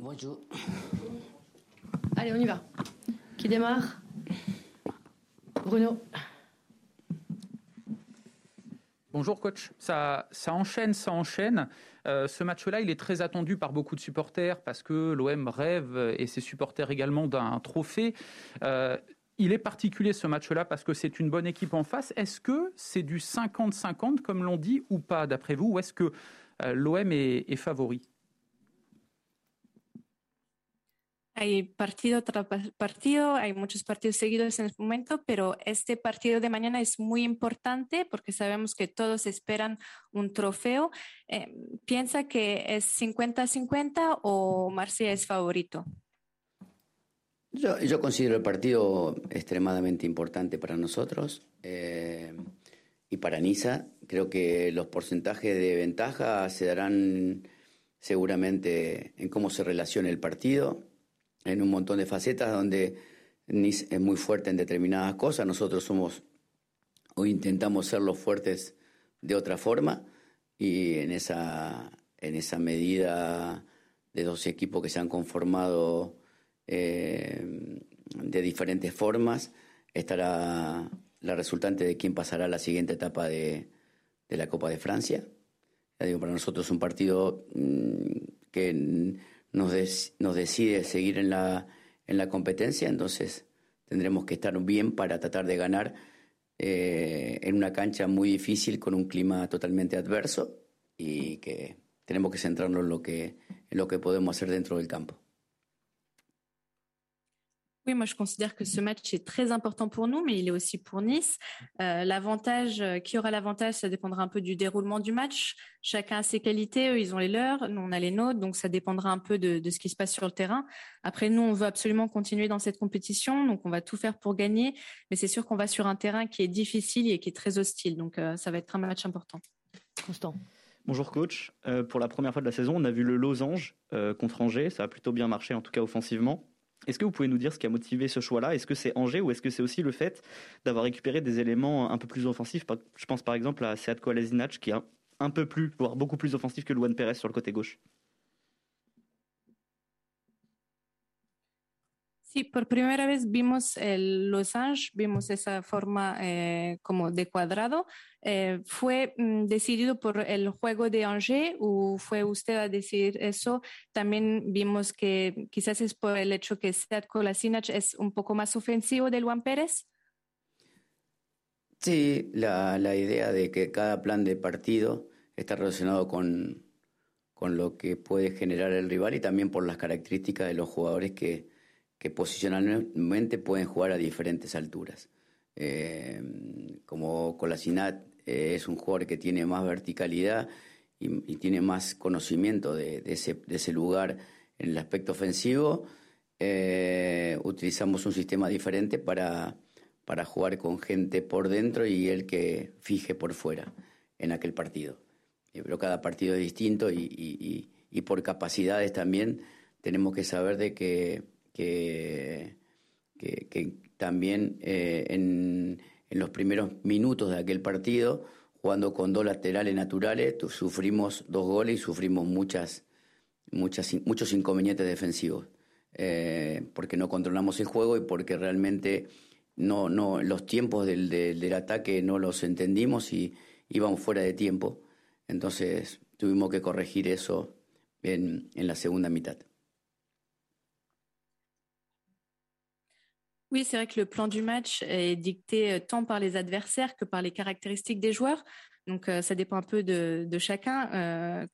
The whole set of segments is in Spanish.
Bonjour. Allez, on y va. Qui démarre Bruno. Bonjour coach, ça, ça enchaîne, ça enchaîne. Euh, ce match-là, il est très attendu par beaucoup de supporters parce que l'OM rêve et ses supporters également d'un trophée. Euh, il est particulier ce match-là parce que c'est une bonne équipe en face. Est-ce que c'est du 50-50 comme l'on dit ou pas d'après vous? Ou est-ce que euh, l'OM est, est favori? Hay partido tras partido, hay muchos partidos seguidos en el momento, pero este partido de mañana es muy importante porque sabemos que todos esperan un trofeo. Eh, ¿Piensa que es 50-50 o Marsella es favorito? Yo, yo, considero el partido extremadamente importante para nosotros eh, y para Niza. Creo que los porcentajes de ventaja se darán seguramente en cómo se relaciona el partido en un montón de facetas donde Nice es muy fuerte en determinadas cosas, nosotros somos o intentamos ser los fuertes de otra forma y en esa, en esa medida de dos equipos que se han conformado eh, de diferentes formas estará la resultante de quién pasará a la siguiente etapa de, de la Copa de Francia. Digo, para nosotros es un partido mmm, que nos, des, nos decide seguir en la, en la competencia, entonces tendremos que estar bien para tratar de ganar eh, en una cancha muy difícil con un clima totalmente adverso y que tenemos que centrarnos en lo que, en lo que podemos hacer dentro del campo. Oui, moi je considère que ce match est très important pour nous, mais il est aussi pour Nice. Euh, l'avantage, qui aura l'avantage, ça dépendra un peu du déroulement du match. Chacun a ses qualités, eux ils ont les leurs, nous on a les nôtres, donc ça dépendra un peu de, de, ce qui se passe sur le terrain. Après, nous on veut absolument continuer dans cette compétition, donc on va tout faire pour gagner, mais c'est sûr qu'on va sur un terrain qui est difficile et qui est très hostile, donc euh, ça va être un match important. Constant. Bonjour coach. Euh, pour la première fois de la saison, on a vu le losange euh, contre Angers. Ça a plutôt bien marché, en tout cas offensivement. Est-ce que vous pouvez nous dire ce qui a motivé ce choix-là? Est-ce que c'est Angers ou est-ce que c'est aussi le fait d'avoir récupéré des éléments un peu plus offensifs? Je pense par exemple à Seat Kolasinac qui est un peu plus, voire beaucoup plus offensif que Luan Pérez sur le côté gauche. Sí, por primera vez vimos el losange, vimos esa forma eh, como de cuadrado. Eh, ¿Fue mm, decidido por el juego de Angers o fue usted a decir eso? También vimos que quizás es por el hecho que Sead Kolasinac es un poco más ofensivo de Luan Pérez. Sí, la, la, idea de que cada plan de partido está relacionado con, con lo que puede generar el rival y también por las características de los jugadores que, que posicionalmente pueden jugar a diferentes alturas. Eh, como Colasinat eh, es un jugador que tiene más verticalidad y, tiene más conocimiento de, ese, lugar en el aspecto ofensivo, eh, utilizamos un sistema diferente para, para jugar con gente por dentro y él que fije por fuera en aquel partido. Eh, pero cada partido es distinto y, y por capacidades también tenemos que saber de que que, también eh, en, en, los primeros minutos de aquel partido, jugando con dos laterales naturales, sufrimos dos goles y sufrimos muchas, muchas, muchos inconvenientes defensivos, eh, porque no controlamos el juego y porque realmente no, no, los tiempos del, del, del ataque no los entendimos y íbamos fuera de tiempo. Entonces tuvimos que corregir eso en, en la segunda mitad. Oui, c'est vrai que le plan du match est dicté euh, tant par les adversaires que par les caractéristiques des joueurs. Donc, euh, ça dépend un peu de, chacun. Euh,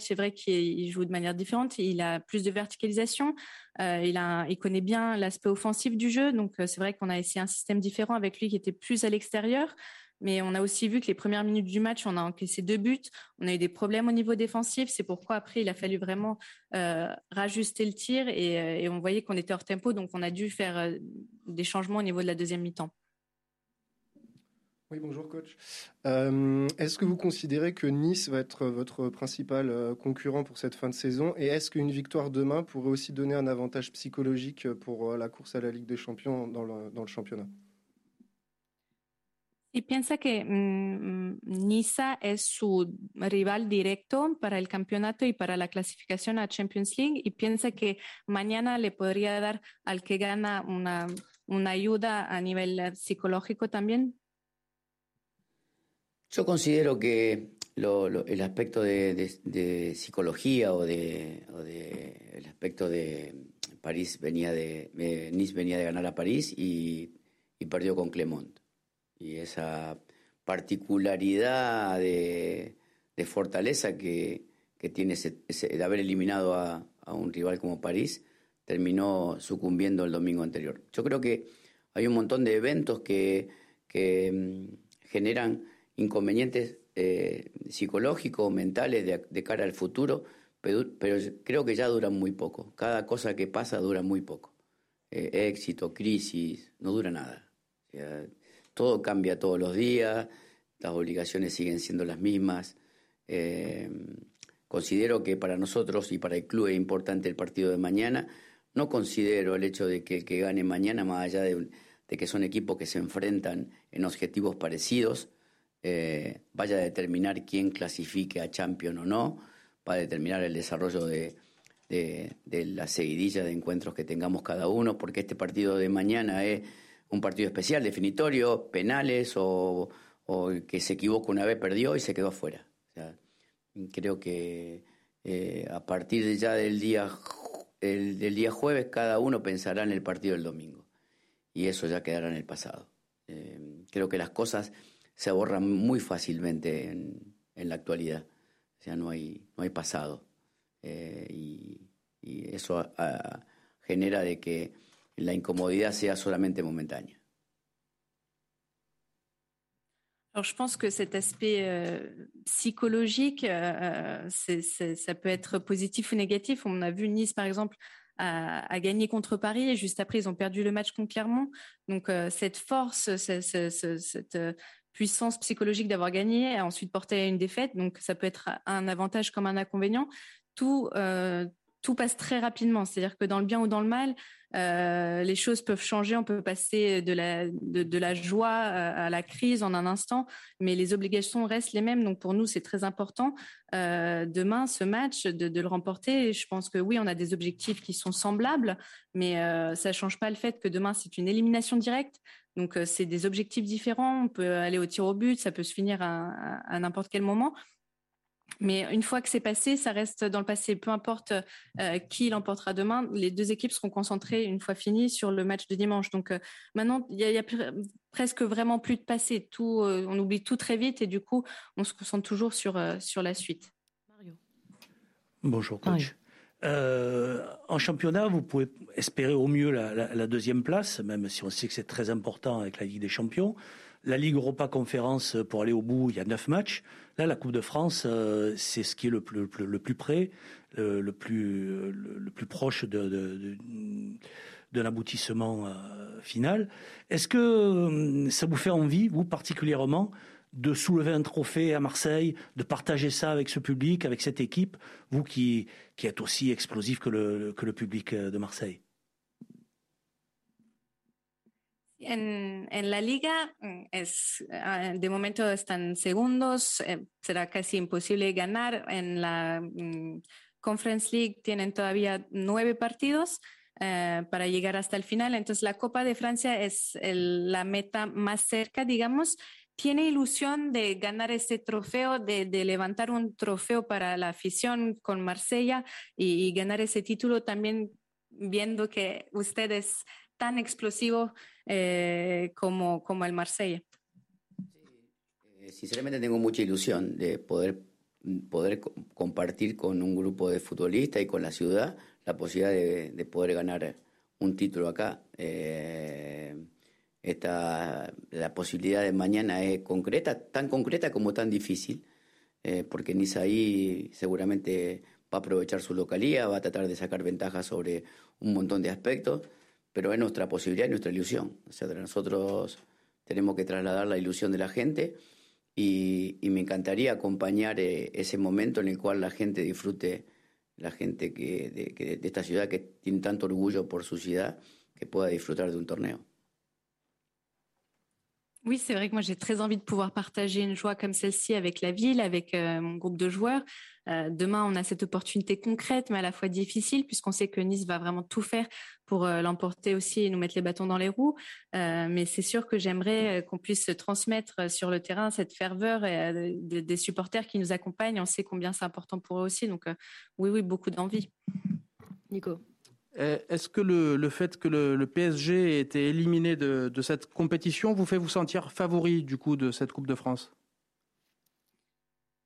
c'est vrai qu'il joue de manière différente. Il a plus de verticalisation. Euh, il, connaît bien l'aspect offensif du jeu. Donc, c'est vrai qu'on a essayé un système différent avec lui qui était plus à l'extérieur. Mais on a aussi vu que les premières minutes du match, on a encaissé deux buts. On a eu des problèmes au niveau défensif. C'est pourquoi après, il a fallu vraiment euh, rajuster le tir et, et on voyait qu'on était hors tempo. Donc, on a dû faire euh, des changements au niveau de la deuxième mi-temps. Oui, bonjour coach. Euh, est-ce que vous considérez que Nice va être votre principal euh, concurrent pour cette fin de saison? Et est-ce qu'une victoire demain pourrait aussi donner un avantage psychologique pour euh, la course à la Ligue des Champions dans le championnat? Y piensa que mm, Niza es su rival directo para el campeonato y para la clasificación a Champions League y piensa que mañana le podría dar al que gana una, una ayuda a nivel eh, psicológico también. Yo considero que el aspecto de, psicología o de, el aspecto de París venía de Nice venía de ganar a París y, y perdió con Clermont y esa particularidad de, fortaleza que, tiene de haber eliminado a, un rival como París, terminó sucumbiendo el domingo anterior. Yo creo que hay un montón de eventos que, mm, generan inconvenientes eh, psicológicos, mentales de, cara al futuro, pero, creo que ya duran muy poco. Cada cosa que pasa dura muy poco. Eh, éxito, crisis, no dura nada todo cambia todos los días, las obligaciones siguen siendo las mismas. Eh, considero que para nosotros y para el club es importante el partido de mañana. No considero el hecho de que el que gane mañana, más allá de, que son equipos que se enfrentan en objetivos parecidos, eh, vaya a determinar quién clasifique a Champion o no, va a determinar el desarrollo de, de la seguidilla de encuentros que tengamos cada uno, porque este partido de mañana es un partido especial, definitorio, penales o, que se equivocó una vez, perdió y se quedó afuera. creo que eh, a partir de ya del día, del día jueves cada uno pensará en el partido del domingo y eso ya quedará en el pasado. Eh, creo que las cosas se borran muy fácilmente en, la actualidad, o sea, no hay, no hay pasado eh, y, eso genera de que la incomodidad sea solamente momentánea. Alors, je pense que cet aspect euh, psychologique, euh, ça peut être positif ou négatif. On a vu Nice, par exemple, a, gagné contre Paris et juste après, ils ont perdu le match contre Clermont. Donc, euh, cette force, cette puissance psychologique d'avoir gagné, a ensuite porté à une défaite. Donc, ça peut être un avantage comme un inconvénient. Tout, tout passe très rapidement. C'est-à-dire que dans le bien ou dans le mal, euh, les choses peuvent changer. On peut passer de la, joie à, la crise en un instant, mais les obligations restent les mêmes. Donc pour nous, c'est très important euh, demain ce match de, le remporter. je pense que oui, on a des objectifs qui sont semblables, mais euh, ça change pas le fait que demain c'est une élimination directe. Donc c'est des objectifs différents. On peut aller au tir au but, ça peut se finir à n'importe quel moment. Mais une fois que c'est passé, ça reste dans le passé. Peu importe euh, qui l'emportera demain, les deux équipes seront concentrées une fois finies sur le match de dimanche. Donc euh, maintenant, il y, a, presque vraiment plus de passé. Tout, euh, on oublie tout très vite et du coup, on se concentre toujours sur, sur la suite. Mario. Bonjour coach. en championnat, vous pouvez espérer au mieux la, la, deuxième place, même si on sait que c'est très important avec la Ligue des Champions. La Ligue Europa Conférence, pour aller au bout, il y a neuf matchs. Là, la Coupe de France, euh, c'est ce qui est le plus, près, le, plus, le, plus proche de, de, d'un aboutissement euh, final. Est-ce que euh, ça vous fait envie, vous particulièrement, de soulever un trophée à Marseille, de partager ça avec ce public, avec cette équipe, vous qui, êtes aussi explosif que le public de Marseille? En, la liga mm, es, ah, de momento están segundos, eh, será casi imposible ganar. En la mm, Conference League tienen todavía nueve partidos eh, para llegar hasta el final. Entonces la Copa de Francia es la meta más cerca, digamos. ¿Tiene ilusión de ganar ese trofeo, de, levantar un trofeo para la afición con Marsella y ganar ese título también viendo que ustedes tan explosivo eh, como, como el Marsella. Eh, sinceramente tengo mucha ilusión de poder, poder compartir con un grupo de futbolistas y con la ciudad la posibilidad de, poder ganar un título acá. Eh, esta, la posibilidad de mañana es concreta, tan concreta como tan difícil, porque Nisaí seguramente va a aprovechar su localía, va a tratar de sacar ventajas sobre un montón de aspectos pero es nuestra posibilidad y nuestra ilusión. Nosotros tenemos que trasladar la ilusión de la gente y, me encantaría acompañar eh, ese momento en el cual la gente disfrute, la gente que, de, de esta ciudad que tiene tanto orgullo por su ciudad, que pueda disfrutar de un torneo. Oui, c'est vrai que moi j'ai très envie de pouvoir partager une joie comme celle-ci avec la ville, avec euh, mon groupe de joueurs. Euh, demain, on a cette opportunité concrète, mais à la fois difficile, puisqu'on sait que Nice va vraiment tout faire pour euh, l'emporter aussi et nous mettre les bâtons dans les roues. mais c'est sûr que j'aimerais qu'on puisse transmettre sur le terrain cette ferveur des supporters qui nous accompagnent. On sait combien c'est important pour eux aussi. Donc oui, oui, beaucoup d'envie. Nico. Eh, est-ce que le, fait que le, PSG ait été éliminé de, cette compétition vous fait vous sentir favori du coup de cette Coupe de France?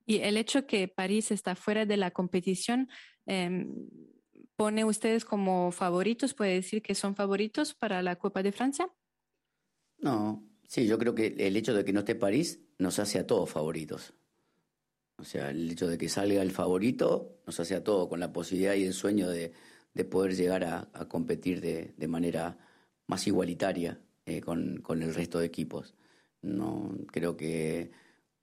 Y el hecho que París está fuera de la competición eh, pone ustedes como favoritos, puede decir que son favoritos para la Copa de Francia? No, sí, yo creo que el hecho de que no esté París nos hace a todos favoritos. O sea, el hecho de que salga el favorito nos hace a todos con la posibilidad y el sueño de, de poder llegar a, competir de, manera más igualitaria eh, con, el resto de equipos. No creo que,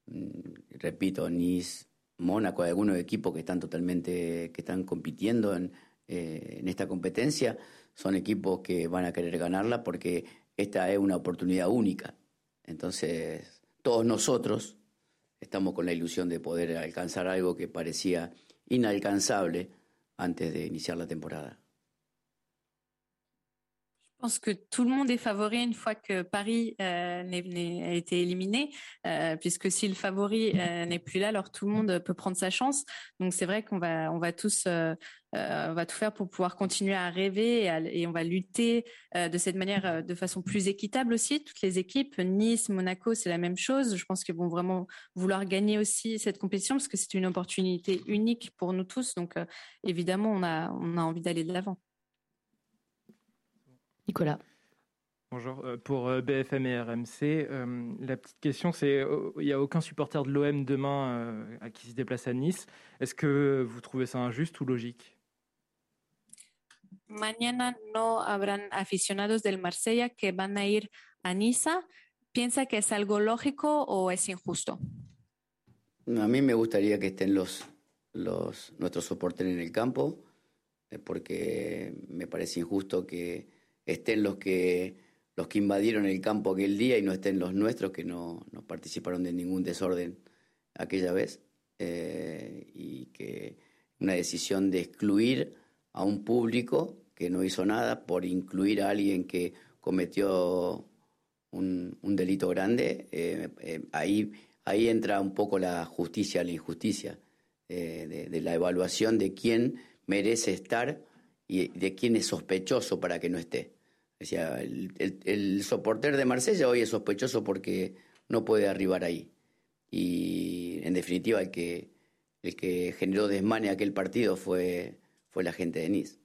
mm, repito, Nice, Mónaco, algunos equipos que están totalmente, que están compitiendo en, eh, en esta competencia, son equipos que van a querer ganarla porque esta es una oportunidad única. Entonces, todos nosotros estamos con la ilusión de poder alcanzar algo que parecía inalcanzable antes de la temporada? Je pense que tout le monde est favori une fois que Paris euh, a été éliminé, euh, puisque si le favori euh, n'est plus là, alors tout le monde peut prendre sa chance. Donc c'est vrai qu'on va, on va tous, on va tout faire pour pouvoir continuer à rêver et, on va lutter de cette manière, de façon plus équitable aussi. Toutes les équipes, Nice, Monaco, c'est la même chose. Je pense qu'ils vont vraiment vouloir gagner aussi cette compétition parce que c'est une opportunité unique pour nous tous. Donc évidemment, on a, on a envie d'aller de l'avant. Nicolas. Bonjour, euh, pour euh, BFM et RMC, euh, la petite question c'est, il n'y a aucun supporter de l'OM demain à qui se déplace à Nice. Est-ce que vous trouvez ça injuste ou logique? Mañana no habrán aficionados del Marsella que van a ir a Niza. ¿Piensa que es algo lógico o es injusto? A mí me gustaría que estén los, nuestros soportes en el campo, porque me parece injusto que estén los que, los que invadieron el campo aquel día y no estén los nuestros que no, no participaron de ningún desorden aquella vez. Eh, y que una decisión de excluir a un público que no hizo nada por incluir a alguien que cometió un, delito grande, eh, eh, ahí, ahí entra un poco la justicia, la injusticia de, de, la evaluación de quién merece estar y de quién es sospechoso para que no esté. El, el soporter de Marsella hoy es sospechoso porque no puede arribar ahí. Y en definitiva el que, el que generó desmane aquel partido fue, fue la gente de Nice.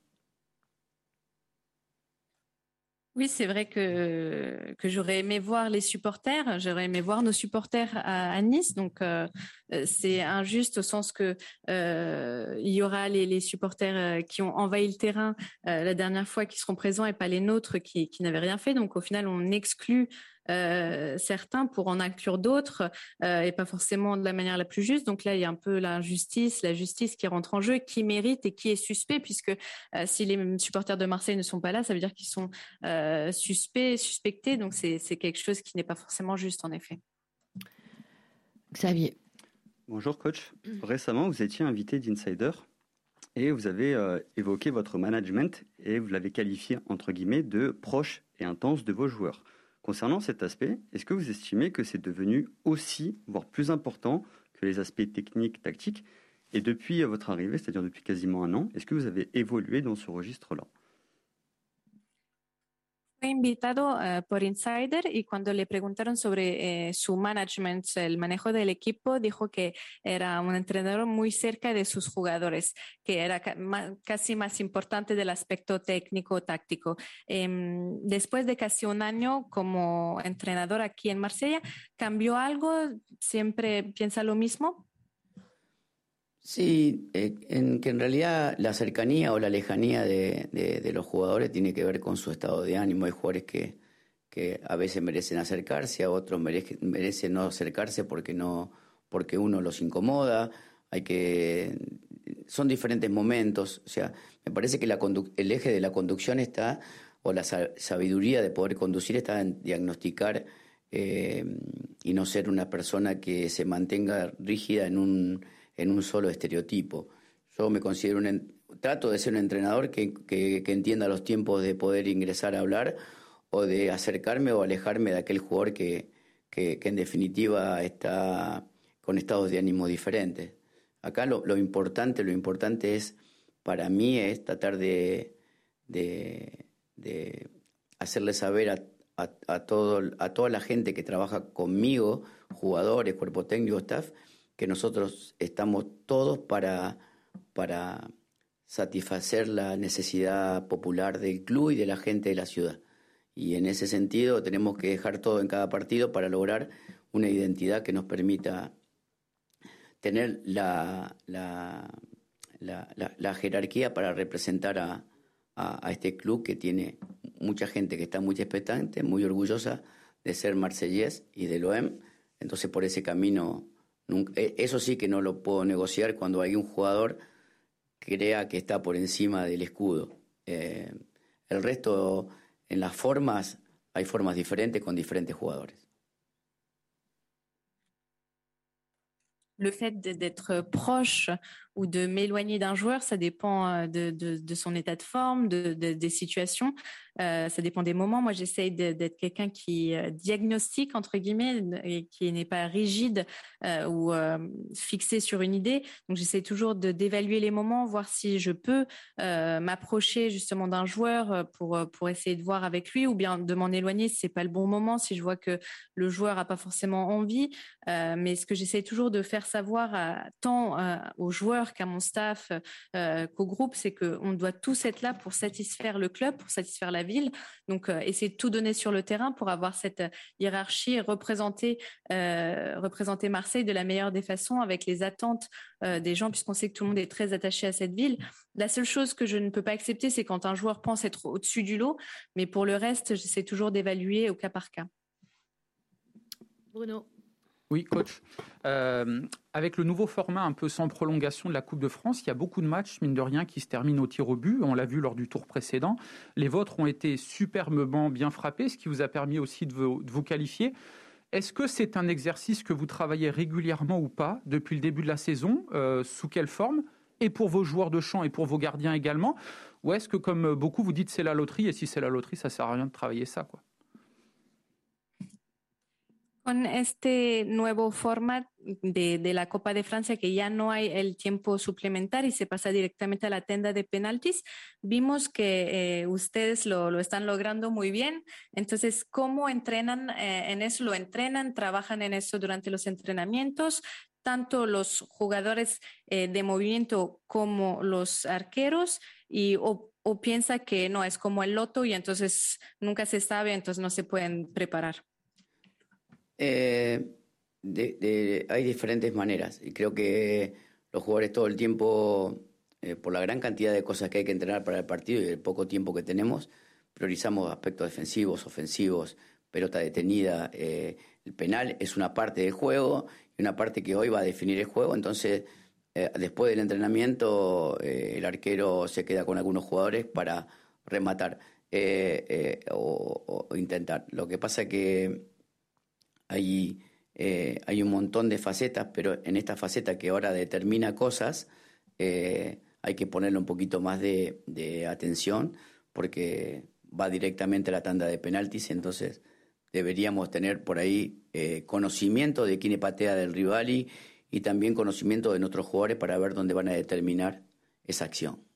Oui, c'est vrai que, que j'aurais aimé voir les supporters, j'aurais aimé voir nos supporters à, Nice. Donc, euh, euh, c'est injuste au sens que euh, il y aura les, supporters qui ont envahi le terrain la dernière fois qui seront présents et pas les nôtres qui, n'avaient rien fait. Donc, au final, on exclut euh, certains pour en inclure d'autres euh, et pas forcément de la manière la plus juste. Donc là, il y a un peu l'injustice, la justice qui rentre en jeu, qui mérite et qui est suspect, puisque euh, si les supporters de Marseille ne sont pas là, ça veut dire qu'ils sont suspects, suspectés. Donc c'est quelque chose qui n'est pas forcément juste, en effet. Xavier. Bonjour coach. Récemment, vous étiez invité d'Insider et vous avez évoqué votre management et vous l'avez qualifié entre guillemets de proche et intense de vos joueurs. Concernant cet aspect, est-ce que vous estimez que c'est devenu aussi, voire plus important que les aspects techniques, tactiques? Et depuis votre arrivée, c'est-à-dire depuis quasiment un an, est-ce que vous avez évolué dans ce registre-là? Fue invitado uh, por Insider y cuando le preguntaron sobre eh, su management, el manejo del equipo, dijo que era un entrenador muy cerca de sus jugadores, que era ca más, casi más importante del aspecto técnico-táctico. Eh, después de casi un año como entrenador aquí en Marsella, ¿cambió algo? ¿Siempre piensa lo mismo? Sí, eh, en que en realidad la cercanía o la lejanía de, de, los jugadores tiene que ver con su estado de ánimo. Hay jugadores que, que a veces merecen acercarse, a otros merecen, no acercarse porque no, porque uno los incomoda. Hay que son diferentes momentos. O sea, me parece que la el eje de la conducción está o la sabiduría de poder conducir está en diagnosticar y no ser una persona que se mantenga rígida en un, en un solo estereotipo. Yo me considero un, trato de ser un entrenador que, que, entienda los tiempos de poder ingresar a hablar o de acercarme o alejarme de aquel jugador que, que, en definitiva está con estados de ánimo diferentes. Acá lo, importante, lo importante es, para mí, es tratar de, de, de hacerle saber a, a, todo, a toda la gente que trabaja conmigo, jugadores, cuerpo técnico, staff, que nosotros estamos todos para, para satisfacer la necesidad popular del club y de la gente de la ciudad. Y en ese sentido tenemos que dejar todo en cada partido para lograr una identidad que nos permita tener la, la, la, jerarquía para representar a, a, este club que tiene mucha gente que está muy expectante, muy orgullosa de ser marsellés y de OEM. Entonces por ese camino, eso sí que no lo puedo negociar cuando hay un jugador crea que está por encima del escudo. Eh, el resto, en las formas, hay formas diferentes con diferentes jugadores. Le fait d'être proche ou de m'éloigner d'un joueur, ça dépend euh, de, son état de forme, de, des situations. Euh, ça dépend des moments. Moi, j'essaye d'être quelqu'un qui euh, diagnostique entre guillemets et qui n'est pas rigide ou fixé sur une idée. Donc, j'essaie toujours d'évaluer les moments, voir si je peux m'approcher justement d'un joueur pour pour essayer de voir avec lui, ou bien de m'en éloigner si c'est pas le bon moment, si je vois que le joueur a pas forcément envie. mais ce que j'essaie toujours de faire savoir tant aux joueurs qu'à mon staff, euh, qu'au groupe, c'est qu'on doit tous être là pour satisfaire le club, pour satisfaire la ville. Donc, euh, essayer de tout donner sur le terrain pour avoir cette hiérarchie et représenter, euh, représenter Marseille de la meilleure des façons avec les attentes des gens, puisqu'on sait que tout le monde est très attaché à cette ville. La seule chose que je ne peux pas accepter, c'est quand un joueur pense être au-dessus du lot. Mais pour le reste, j'essaie toujours d'évaluer au cas par cas. Bruno. Oui, coach. Euh, avec le nouveau format un peu sans prolongation de la Coupe de France, il y a beaucoup de matchs, mine de rien, qui se terminent au tir au but. On l'a vu lors du tour précédent. Les vôtres ont été superbement bien frappés, ce qui vous a permis aussi de vous, qualifier. Est-ce que c'est un exercice que vous travaillez régulièrement ou pas depuis le début de la saison? Euh, Sous quelle forme? Et pour vos joueurs de champ et pour vos gardiens également? Ou est-ce que, comme beaucoup, vous dites c'est la loterie et si c'est la loterie, ça sert à rien de travailler ça quoi? Con este nuevo format de, la Copa de Francia, que ya no hay el tiempo suplementario y se pasa directamente a la tenda de penaltis, vimos que eh, ustedes lo, están logrando muy bien. Entonces, ¿cómo entrenan eh, en eso? ¿Lo entrenan? ¿Trabajan en eso durante los entrenamientos? Tanto los jugadores eh, de movimiento como los arqueros y o, o piensa que no, es como el loto y entonces nunca se sabe, entonces no se pueden preparar. Eh, hay diferentes maneras y creo que los jugadores todo el tiempo, eh, por la gran cantidad de cosas que hay que entrenar para el partido y el poco tiempo que tenemos, priorizamos aspectos defensivos, ofensivos, pelota detenida. Eh, el penal es una parte del juego y una parte que hoy va a definir el juego. Entonces, después del entrenamiento, el arquero se queda con algunos jugadores para rematar o, o, intentar. Lo que pasa que hay, eh, hay un montón de facetas, pero en esta faceta que ahora determina cosas, eh, hay que ponerle un poquito más de, atención porque va directamente a la tanda de penaltis, entonces deberíamos tener por ahí eh, conocimiento de quién patea del rival y, y también conocimiento de nuestros jugadores para ver dónde van a determinar esa acción.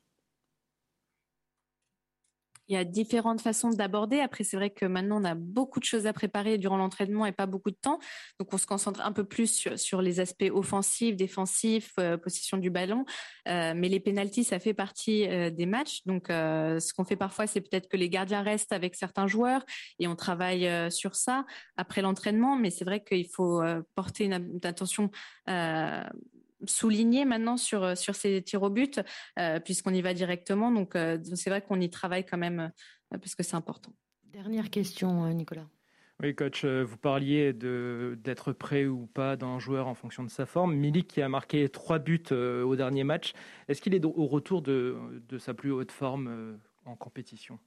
Il y a différentes façons d'aborder. Après, c'est vrai que maintenant, on a beaucoup de choses à préparer durant l'entraînement et pas beaucoup de temps. Donc, on se concentre un peu plus sur, les aspects offensifs, défensifs, euh, possession du ballon. Euh, mais les pénalties, ça fait partie euh, des matchs. Donc, ce qu'on fait parfois, c'est peut-être que les gardiens restent avec certains joueurs et on travaille sur ça après l'entraînement. Mais c'est vrai qu'il faut porter une, une attention souligné maintenant sur, euh, sur ces tirs au but, euh, puisqu'on y va directement. Donc, euh, c'est vrai qu'on y travaille quand même, parce que c'est important. Dernière question, Nicolas. Oui, coach, vous parliez d'être prêt ou pas d'un joueur en fonction de sa forme. Milik qui a marqué trois buts au dernier match, est-ce qu'il est au retour de, de, sa plus haute forme en compétition?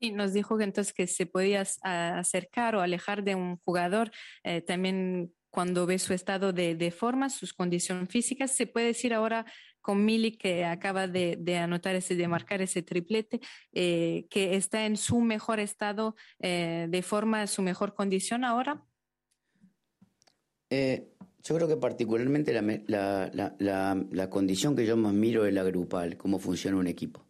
Y nos dijo que entonces que se podía acercar o alejar de un jugador eh, también cuando ve su estado de, de, forma, sus condiciones físicas. Se puede decir ahora con Mili, que acaba de, anotar ese, de marcar ese triplete, eh, que está en su mejor estado eh, de forma, su mejor condición ahora. Eh, yo creo que particularmente la, la, la, la, condición que yo más miro es la grupal, cómo funciona un equipo.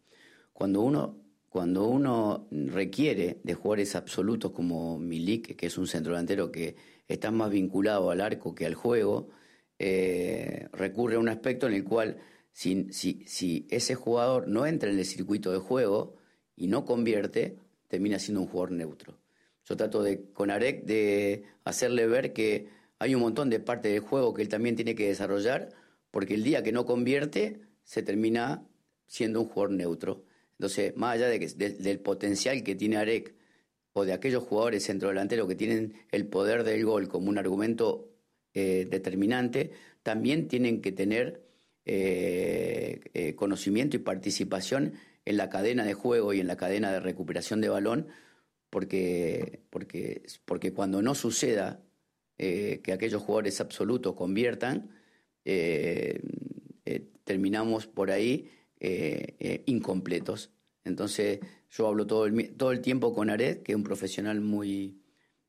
Cuando uno, cuando uno requiere de jugadores absolutos como Milik, que es un centrodelantero que está más vinculado al arco que al juego, eh, recurre a un aspecto en el cual si, ese jugador no entra en el circuito de juego y no convierte, termina siendo un jugador neutro. Yo trato de, con Arek de hacerle ver que hay un montón de partes del juego que él también tiene que desarrollar, porque el día que no convierte, se termina siendo un jugador neutro. Entonces, más allá de que, del potencial que tiene Arek o de aquellos jugadores centrodelanteros que tienen el poder del gol como un argumento eh, determinante, también tienen que tener eh, eh, conocimiento y participación en la cadena de juego y en la cadena de recuperación de balón, porque, porque, porque cuando no suceda que aquellos jugadores absolutos conviertan, terminamos por ahí incompletos. Entonces yo hablo todo el, todo el tiempo con Ared, que es un profesional muy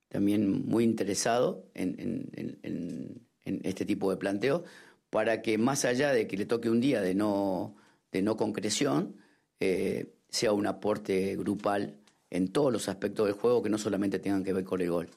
también muy interesado en, este tipo de planteo, para que más allá de que le toque un día de no, de no concreción, sea un aporte grupal en todos los aspectos del juego que no solamente tengan que ver con el gol.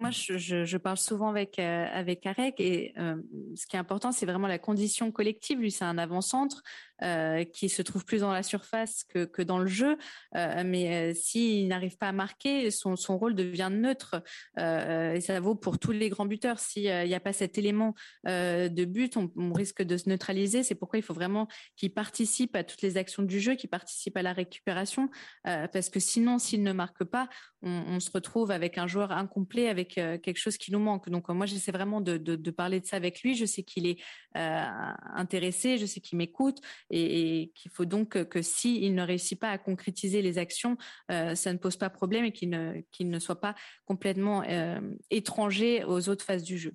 Moi, je, parle souvent avec euh, avec Arek et euh, ce qui est important, c'est vraiment la condition collective. Lui, c'est un avant-centre euh, qui se trouve plus dans la surface que, dans le jeu, euh, mais euh, s'il n'arrive pas à marquer, son, rôle devient neutre et ça vaut pour tous les grands buteurs. S'il n'y a pas cet élément de but, on, risque de se neutraliser. C'est pourquoi il faut vraiment qu'il participe à toutes les actions du jeu, qu'il participe à la récupération, parce que sinon, s'il ne marque pas, on, se retrouve avec un joueur incomplet, avec quelque chose qui nous manque. Donc moi, j'essaie vraiment de, parler de ça avec lui. Je sais qu'il est intéressé, je sais qu'il m'écoute et, qu'il faut donc que, s'il ne réussit pas à concrétiser les actions, euh, ça ne pose pas problème et qu'il ne, qu'il ne soit pas complètement euh, étranger aux autres phases du jeu.